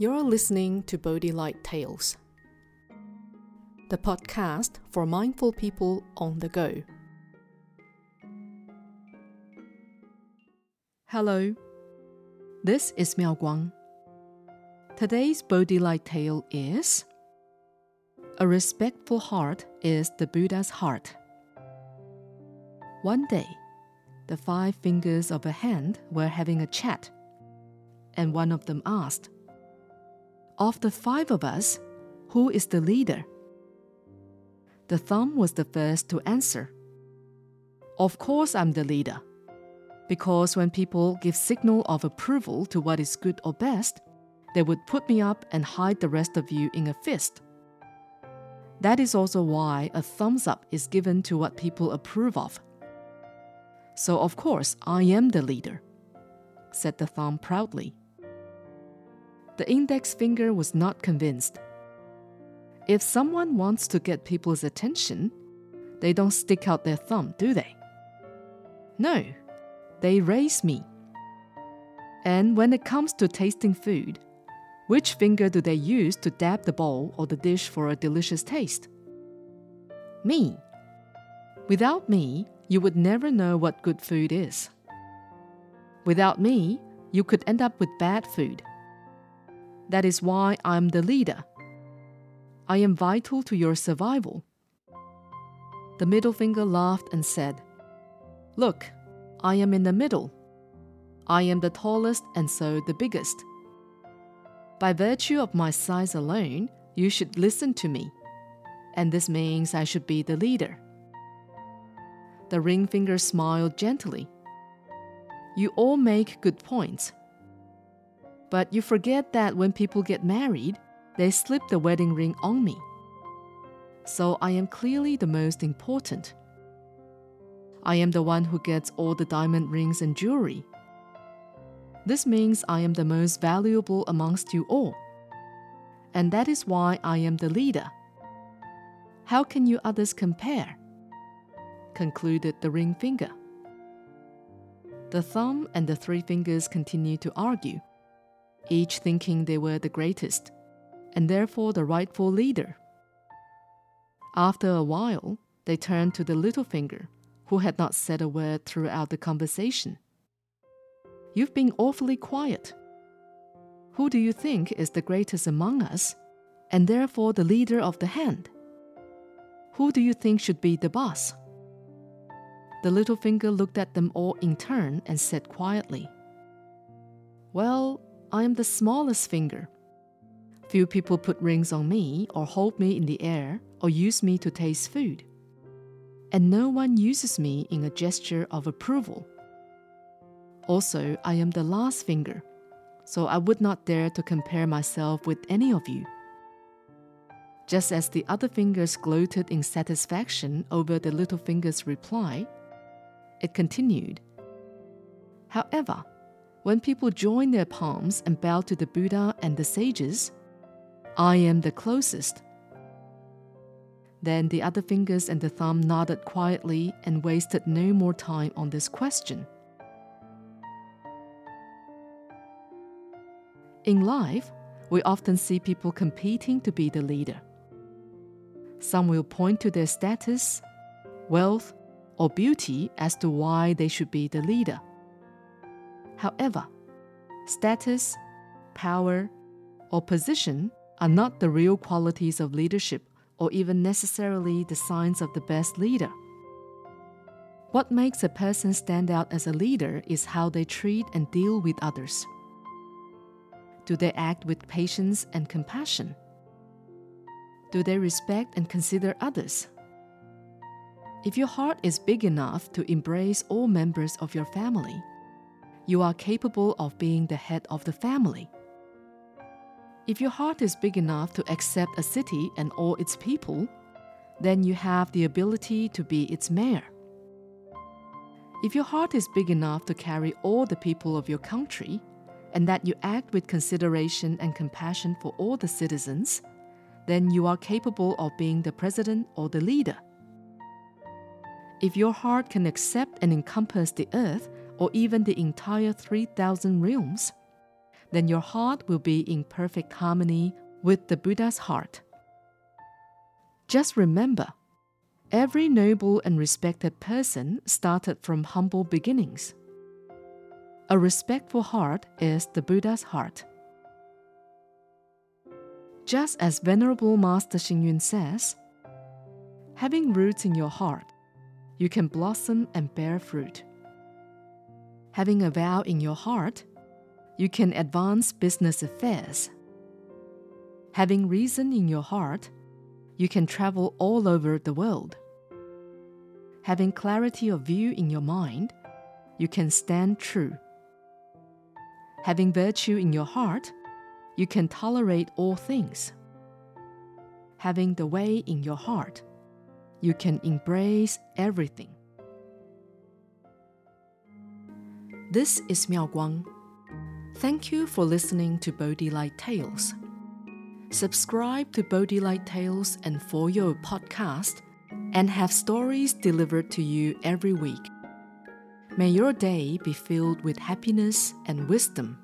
You're listening to Bodhi Light Tales, the podcast for mindful people on the go. Hello, this is Miao Guang. Today's Bodhi Light tale is A respectful heart is the Buddha's heart. One day, the five fingers of a hand were having a chat, and one of them asked, Of the five of us, who is the leader? The thumb was the first to answer. Of course, I'm the leader. Because when people give signal of approval to what is good or best, they would put me up and hide the rest of you in a fist. That is also why a thumbs up is given to what people approve of. So, of course, I am the leader, said the thumb proudly. The index finger was not convinced. If someone wants to get people's attention, they don't stick out their thumb, do they? No, they raise me. And when it comes to tasting food, which finger do they use to dab the bowl or the dish for a delicious taste? Me. Without me, you would never know what good food is. Without me, you could end up with bad food. That is why I'm the leader. I am vital to your survival. The middle finger laughed and said, Look, I am in the middle. I am the tallest and so the biggest. By virtue of my size alone, you should listen to me. And this means I should be the leader. The ring finger smiled gently. You all make good points. But you forget that when people get married, they slip the wedding ring on me. So I am clearly the most important. I am the one who gets all the diamond rings and jewelry. This means I am the most valuable amongst you all. And that is why I am the leader. How can you others compare? concluded the ring finger. The thumb and the three fingers continue to argue, each thinking they were the greatest, and therefore the rightful leader. After a while, they turned to the little finger, who had not said a word throughout the conversation. You've been awfully quiet. Who do you think is the greatest among us, and therefore the leader of the hand? Who do you think should be the boss? The little finger looked at them all in turn and said quietly, Well, I am the smallest finger. Few people put rings on me, or hold me in the air, or use me to taste food. And no one uses me in a gesture of approval. Also, I am the last finger, so I would not dare to compare myself with any of you. Just as the other fingers gloated in satisfaction over the little finger's reply, it continued. However, when people join their palms and bow to the Buddha and the sages, I am the closest. Then the other fingers and the thumb nodded quietly and wasted no more time on this question. In life, we often see people competing to be the leader. Some will point to their status, wealth, or beauty as to why they should be the leader. However, status, power, or position are not the real qualities of leadership or even necessarily the signs of the best leader. What makes a person stand out as a leader is how they treat and deal with others. Do they act with patience and compassion? Do they respect and consider others? If your heart is big enough to embrace all members of your family, you are capable of being the head of the family. If your heart is big enough to accept a city and all its people, then you have the ability to be its mayor. If your heart is big enough to carry all the people of your country, and that you act with consideration and compassion for all the citizens, then you are capable of being the president or the leader. If your heart can accept and encompass the earth or even the entire 3,000 realms, then your heart will be in perfect harmony with the Buddha's heart. Just remember, every noble and respected person started from humble beginnings. A respectful heart is the Buddha's heart. Just as Venerable Master Hsing says, having roots in your heart, you can blossom and bear fruit. Having a vow in your heart, you can advance business affairs. Having reason in your heart, you can travel all over the world. Having clarity of view in your mind, you can stand true. Having virtue in your heart, you can tolerate all things. Having the way in your heart, you can embrace everything. This is Miao Guang. Thank you for listening to Bodhi Light Tales. Subscribe to Bodhi Light Tales and For Your podcast and have stories delivered to you every week. May your day be filled with happiness and wisdom.